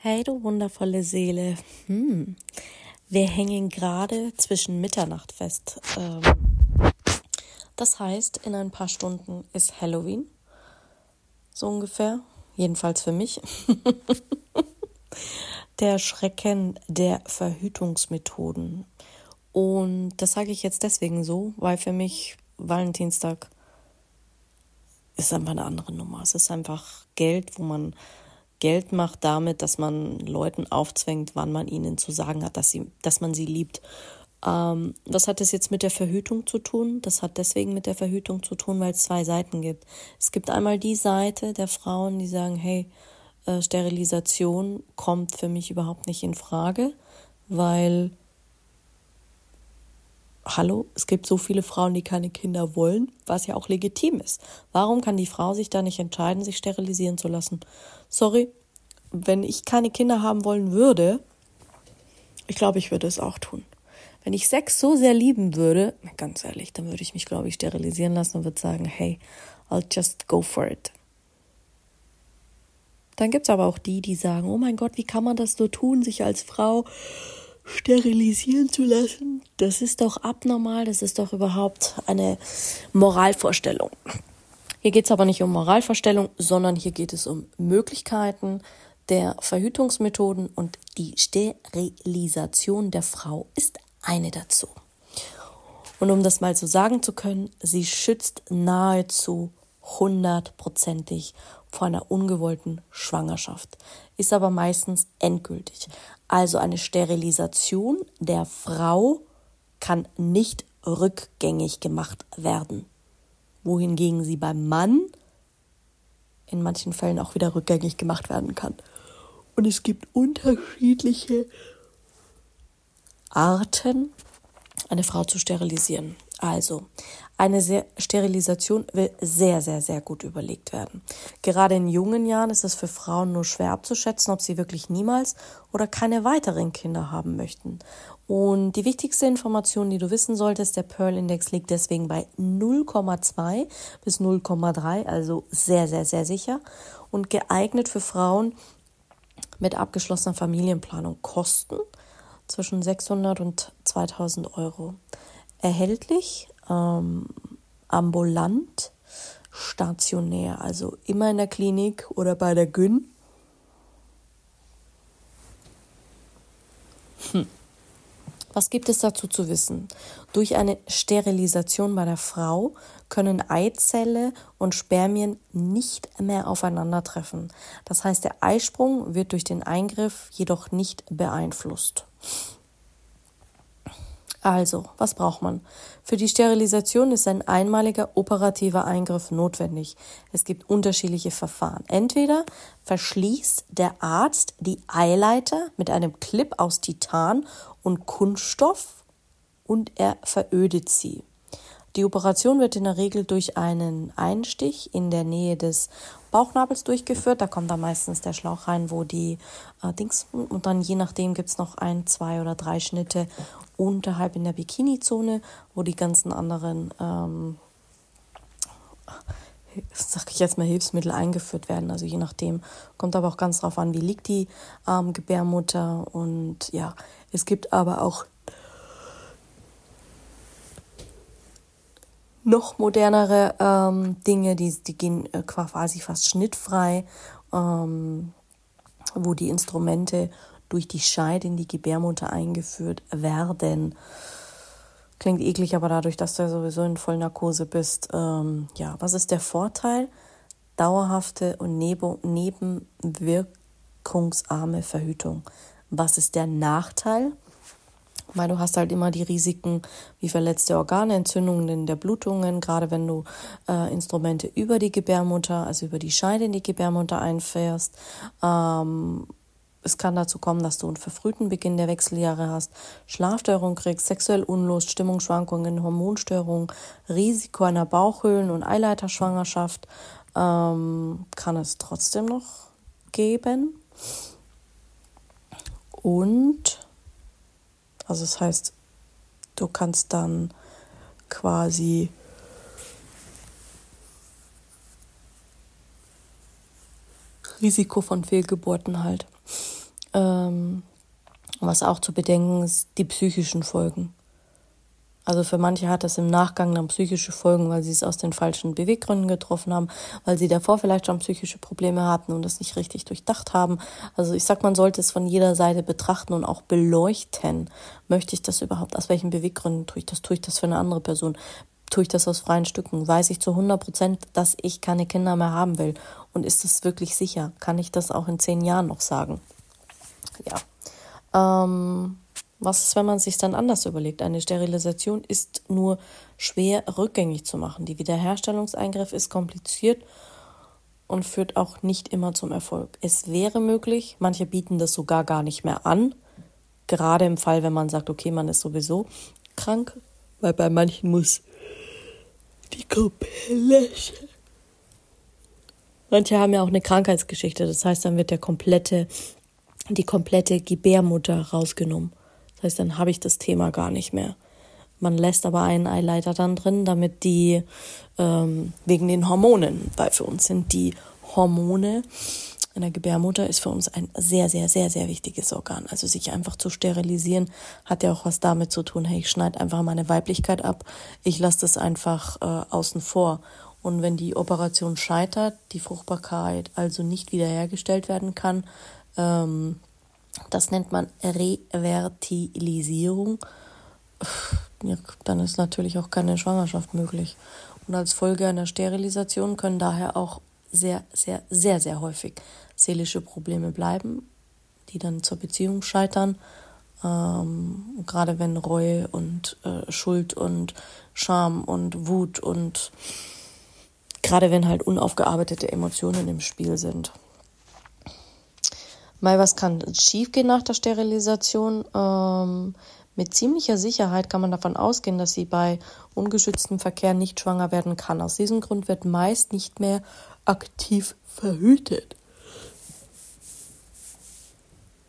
Hey, du wundervolle Seele. Hm. Wir hängen gerade zwischen Mitternacht fest. Ähm, das heißt, in ein paar Stunden ist Halloween. So ungefähr. Jedenfalls für mich. der Schrecken der Verhütungsmethoden. Und das sage ich jetzt deswegen so, weil für mich Valentinstag ist einfach eine andere Nummer. Es ist einfach Geld, wo man Geld macht damit, dass man Leuten aufzwängt, wann man ihnen zu sagen hat, dass, sie, dass man sie liebt. Ähm, was hat das jetzt mit der Verhütung zu tun? Das hat deswegen mit der Verhütung zu tun, weil es zwei Seiten gibt. Es gibt einmal die Seite der Frauen, die sagen, hey, äh, Sterilisation kommt für mich überhaupt nicht in Frage, weil hallo, es gibt so viele Frauen, die keine Kinder wollen, was ja auch legitim ist. Warum kann die Frau sich da nicht entscheiden, sich sterilisieren zu lassen? Sorry, wenn ich keine Kinder haben wollen würde, ich glaube, ich würde es auch tun. Wenn ich Sex so sehr lieben würde, ganz ehrlich, dann würde ich mich, glaube ich, sterilisieren lassen und würde sagen, hey, I'll just go for it. Dann gibt es aber auch die, die sagen, oh mein Gott, wie kann man das so tun, sich als Frau sterilisieren zu lassen? Das ist doch abnormal, das ist doch überhaupt eine Moralvorstellung. Hier geht es aber nicht um Moralvorstellung, sondern hier geht es um Möglichkeiten der Verhütungsmethoden und die Sterilisation der Frau ist eine dazu. Und um das mal so sagen zu können, sie schützt nahezu hundertprozentig vor einer ungewollten Schwangerschaft, ist aber meistens endgültig. Also eine Sterilisation der Frau kann nicht rückgängig gemacht werden, wohingegen sie beim Mann in manchen Fällen auch wieder rückgängig gemacht werden kann. Und es gibt unterschiedliche Arten, eine Frau zu sterilisieren. Also, eine Sterilisation will sehr, sehr, sehr gut überlegt werden. Gerade in jungen Jahren ist es für Frauen nur schwer abzuschätzen, ob sie wirklich niemals oder keine weiteren Kinder haben möchten. Und die wichtigste Information, die du wissen solltest, der Pearl-Index liegt deswegen bei 0,2 bis 0,3, also sehr, sehr, sehr sicher und geeignet für Frauen mit abgeschlossener Familienplanung. Kosten zwischen 600 und 2000 Euro. Erhältlich ähm, ambulant, stationär, also immer in der Klinik oder bei der Gyn. Hm. Was gibt es dazu zu wissen? Durch eine Sterilisation bei der Frau können Eizelle und Spermien nicht mehr aufeinandertreffen. Das heißt, der Eisprung wird durch den Eingriff jedoch nicht beeinflusst. Also, was braucht man? Für die Sterilisation ist ein einmaliger operativer Eingriff notwendig. Es gibt unterschiedliche Verfahren. Entweder verschließt der Arzt die Eileiter mit einem Clip aus Titan und Kunststoff und er verödet sie. Die Operation wird in der Regel durch einen Einstich in der Nähe des Bauchnabels durchgeführt. Da kommt dann meistens der Schlauch rein, wo die äh, Dings und dann je nachdem gibt es noch ein, zwei oder drei Schnitte unterhalb in der Bikini-Zone, wo die ganzen anderen, ähm, sag ich jetzt mal, Hilfsmittel eingeführt werden. Also je nachdem, kommt aber auch ganz drauf an, wie liegt die ähm, Gebärmutter und ja, es gibt aber auch noch modernere ähm, Dinge, die, die gehen äh, quasi fast schnittfrei, ähm, wo die Instrumente durch die Scheide in die Gebärmutter eingeführt werden. Klingt eklig, aber dadurch, dass du ja sowieso in Vollnarkose bist, ähm, ja, was ist der Vorteil? Dauerhafte und nebenwirkungsarme Verhütung. Was ist der Nachteil? Weil du hast halt immer die Risiken wie verletzte Organe, Entzündungen der Blutungen, gerade wenn du äh, Instrumente über die Gebärmutter, also über die Scheide in die Gebärmutter einfährst. Ähm, es kann dazu kommen, dass du einen verfrühten Beginn der Wechseljahre hast, Schlafstörungen kriegst, sexuell Unlust, Stimmungsschwankungen, Hormonstörungen, Risiko einer Bauchhöhlen- und Eileiterschwangerschaft ähm, kann es trotzdem noch geben. Und, also das heißt, du kannst dann quasi Risiko von Fehlgeburten halt. Ähm, was auch zu bedenken ist, die psychischen Folgen. Also für manche hat das im Nachgang dann psychische Folgen, weil sie es aus den falschen Beweggründen getroffen haben, weil sie davor vielleicht schon psychische Probleme hatten und das nicht richtig durchdacht haben. Also ich sag, man sollte es von jeder Seite betrachten und auch beleuchten. Möchte ich das überhaupt? Aus welchen Beweggründen tue ich das? Tue ich das für eine andere Person? Tue ich das aus freien Stücken? Weiß ich zu 100 Prozent, dass ich keine Kinder mehr haben will? Und ist es wirklich sicher? Kann ich das auch in zehn Jahren noch sagen? Ja. Ähm, was ist, wenn man sich dann anders überlegt? Eine Sterilisation ist nur schwer rückgängig zu machen. Die Wiederherstellungseingriff ist kompliziert und führt auch nicht immer zum Erfolg. Es wäre möglich, manche bieten das sogar gar nicht mehr an, gerade im Fall, wenn man sagt, okay, man ist sowieso krank, weil bei komplette die komplette Manche haben ja auch eine Krankheitsgeschichte, das heißt, dann wird der komplette, die komplette Gebärmutter rausgenommen. Das heißt, dann habe ich das Thema gar nicht mehr. Man lässt aber einen Eileiter dann drin, damit die ähm, wegen den Hormonen, weil für uns sind die Hormone in der Gebärmutter ist für uns ein sehr, sehr, sehr, sehr wichtiges Organ. Also sich einfach zu sterilisieren, hat ja auch was damit zu tun, hey, ich schneide einfach meine Weiblichkeit ab, ich lasse das einfach äh, außen vor. Und wenn die Operation scheitert, die Fruchtbarkeit also nicht wiederhergestellt werden kann, ähm, das nennt man Revertilisierung. Ja, dann ist natürlich auch keine Schwangerschaft möglich. Und als Folge einer Sterilisation können daher auch sehr, sehr, sehr, sehr häufig seelische Probleme bleiben, die dann zur Beziehung scheitern. Ähm, gerade wenn Reue und äh, Schuld und Scham und Wut und gerade wenn halt unaufgearbeitete Emotionen im Spiel sind. Mal was kann schiefgehen nach der Sterilisation? Ähm, mit ziemlicher Sicherheit kann man davon ausgehen, dass sie bei ungeschütztem Verkehr nicht schwanger werden kann. Aus diesem Grund wird meist nicht mehr aktiv verhütet.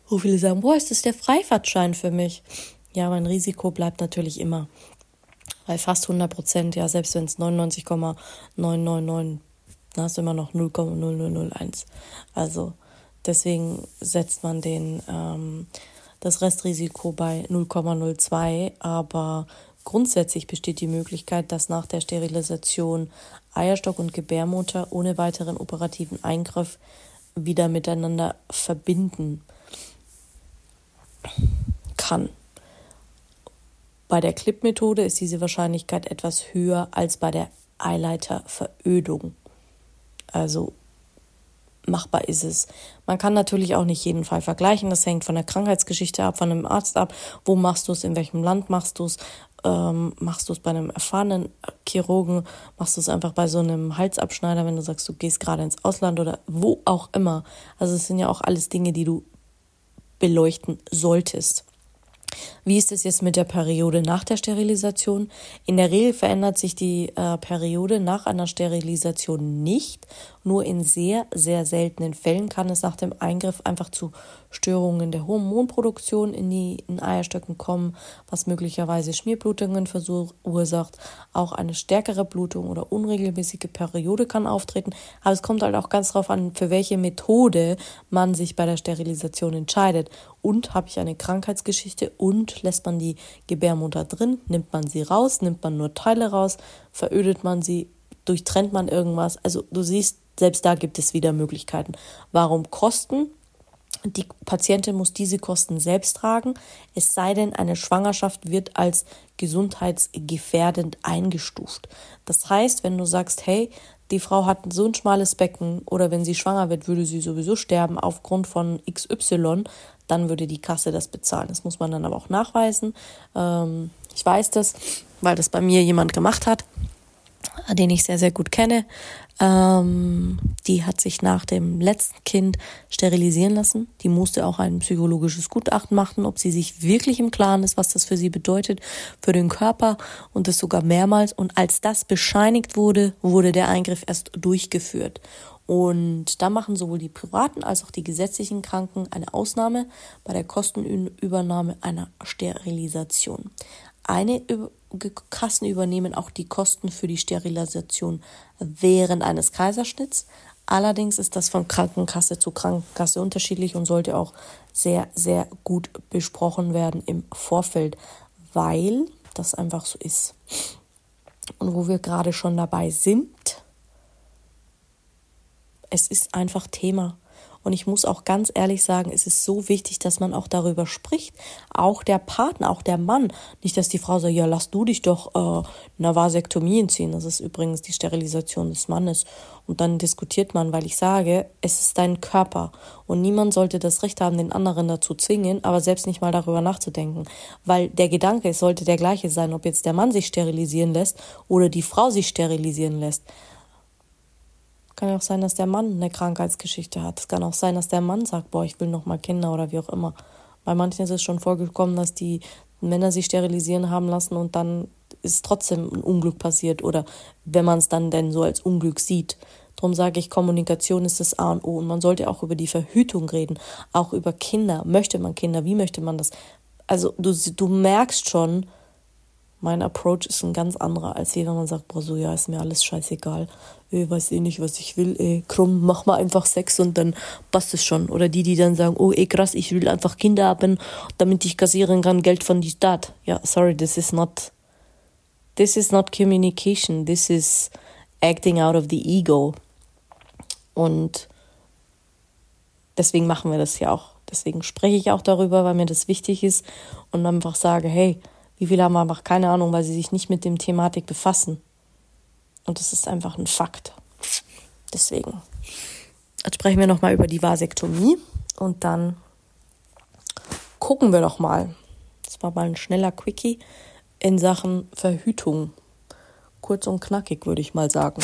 Wo viele sagen, boah, ist das der Freifahrtschein für mich? Ja, mein Risiko bleibt natürlich immer. Bei fast 100 Prozent, ja, selbst wenn es 99,999, dann hast du immer noch 0,0001. Also Deswegen setzt man den, ähm, das Restrisiko bei 0,02, aber grundsätzlich besteht die Möglichkeit, dass nach der Sterilisation Eierstock und Gebärmutter ohne weiteren operativen Eingriff wieder miteinander verbinden kann. Bei der Clip-Methode ist diese Wahrscheinlichkeit etwas höher als bei der Eileiterverödung. Also machbar ist es. Man kann natürlich auch nicht jeden Fall vergleichen. Das hängt von der Krankheitsgeschichte ab, von einem Arzt ab. Wo machst du es? In welchem Land machst du es? Ähm, machst du es bei einem erfahrenen Chirurgen? Machst du es einfach bei so einem Halsabschneider, wenn du sagst, du gehst gerade ins Ausland oder wo auch immer? Also es sind ja auch alles Dinge, die du beleuchten solltest. Wie ist es jetzt mit der Periode nach der Sterilisation? In der Regel verändert sich die äh, Periode nach einer Sterilisation nicht. Nur in sehr, sehr seltenen Fällen kann es nach dem Eingriff einfach zu Störungen der Hormonproduktion in die in Eierstöcken kommen, was möglicherweise Schmierblutungen verursacht. Auch eine stärkere Blutung oder unregelmäßige Periode kann auftreten. Aber es kommt halt auch ganz darauf an, für welche Methode man sich bei der Sterilisation entscheidet. Und habe ich eine Krankheitsgeschichte und lässt man die Gebärmutter drin, nimmt man sie raus, nimmt man nur Teile raus, verödet man sie, durchtrennt man irgendwas. Also du siehst, selbst da gibt es wieder Möglichkeiten. Warum Kosten? Die Patientin muss diese Kosten selbst tragen, es sei denn, eine Schwangerschaft wird als gesundheitsgefährdend eingestuft. Das heißt, wenn du sagst, hey, die Frau hat so ein schmales Becken oder wenn sie schwanger wird, würde sie sowieso sterben aufgrund von XY, dann würde die Kasse das bezahlen. Das muss man dann aber auch nachweisen. Ähm, ich weiß das, weil das bei mir jemand gemacht hat, den ich sehr, sehr gut kenne. Ähm, die hat sich nach dem letzten Kind sterilisieren lassen. Die musste auch ein psychologisches Gutachten machen, ob sie sich wirklich im Klaren ist, was das für sie bedeutet, für den Körper und das sogar mehrmals. Und als das bescheinigt wurde, wurde der Eingriff erst durchgeführt. Und da machen sowohl die privaten als auch die gesetzlichen Kranken eine Ausnahme bei der Kostenübernahme einer Sterilisation. Eine Kassen übernehmen auch die Kosten für die Sterilisation während eines Kaiserschnitts. Allerdings ist das von Krankenkasse zu Krankenkasse unterschiedlich und sollte auch sehr, sehr gut besprochen werden im Vorfeld, weil das einfach so ist. Und wo wir gerade schon dabei sind, es ist einfach Thema. Und ich muss auch ganz ehrlich sagen, es ist so wichtig, dass man auch darüber spricht. Auch der Partner, auch der Mann. Nicht, dass die Frau sagt, ja, lass du dich doch äh, eine Vasektomie entziehen. Das ist übrigens die Sterilisation des Mannes. Und dann diskutiert man, weil ich sage, es ist dein Körper. Und niemand sollte das Recht haben, den anderen dazu zwingen, aber selbst nicht mal darüber nachzudenken. Weil der Gedanke sollte der gleiche sein, ob jetzt der Mann sich sterilisieren lässt oder die Frau sich sterilisieren lässt. Kann auch sein, dass der Mann eine Krankheitsgeschichte hat. Es kann auch sein, dass der Mann sagt, boah, ich will noch mal Kinder oder wie auch immer. Bei manchen ist es schon vorgekommen, dass die Männer sich sterilisieren haben lassen und dann ist trotzdem ein Unglück passiert oder wenn man es dann denn so als Unglück sieht. Darum sage ich, Kommunikation ist das A und O und man sollte auch über die Verhütung reden, auch über Kinder. Möchte man Kinder? Wie möchte man das? Also du, du merkst schon, mein Approach ist ein ganz anderer, als wenn man sagt, boah, so ja, ist mir alles scheißegal. Ich weiß eh nicht, was ich will, ey, krumm, mach mal einfach Sex und dann passt es schon. Oder die, die dann sagen, oh, ey, krass, ich will einfach Kinder haben, damit ich kassieren kann, Geld von die Stadt. Ja, sorry, this is not, this is not communication, this is acting out of the ego. Und deswegen machen wir das ja auch. Deswegen spreche ich auch darüber, weil mir das wichtig ist und einfach sage, hey, wie viele haben einfach keine Ahnung, weil sie sich nicht mit dem Thematik befassen. Und das ist einfach ein Fakt. Deswegen. Jetzt sprechen wir nochmal über die Vasektomie und dann gucken wir doch mal. Das war mal ein schneller Quickie in Sachen Verhütung. Kurz und knackig, würde ich mal sagen.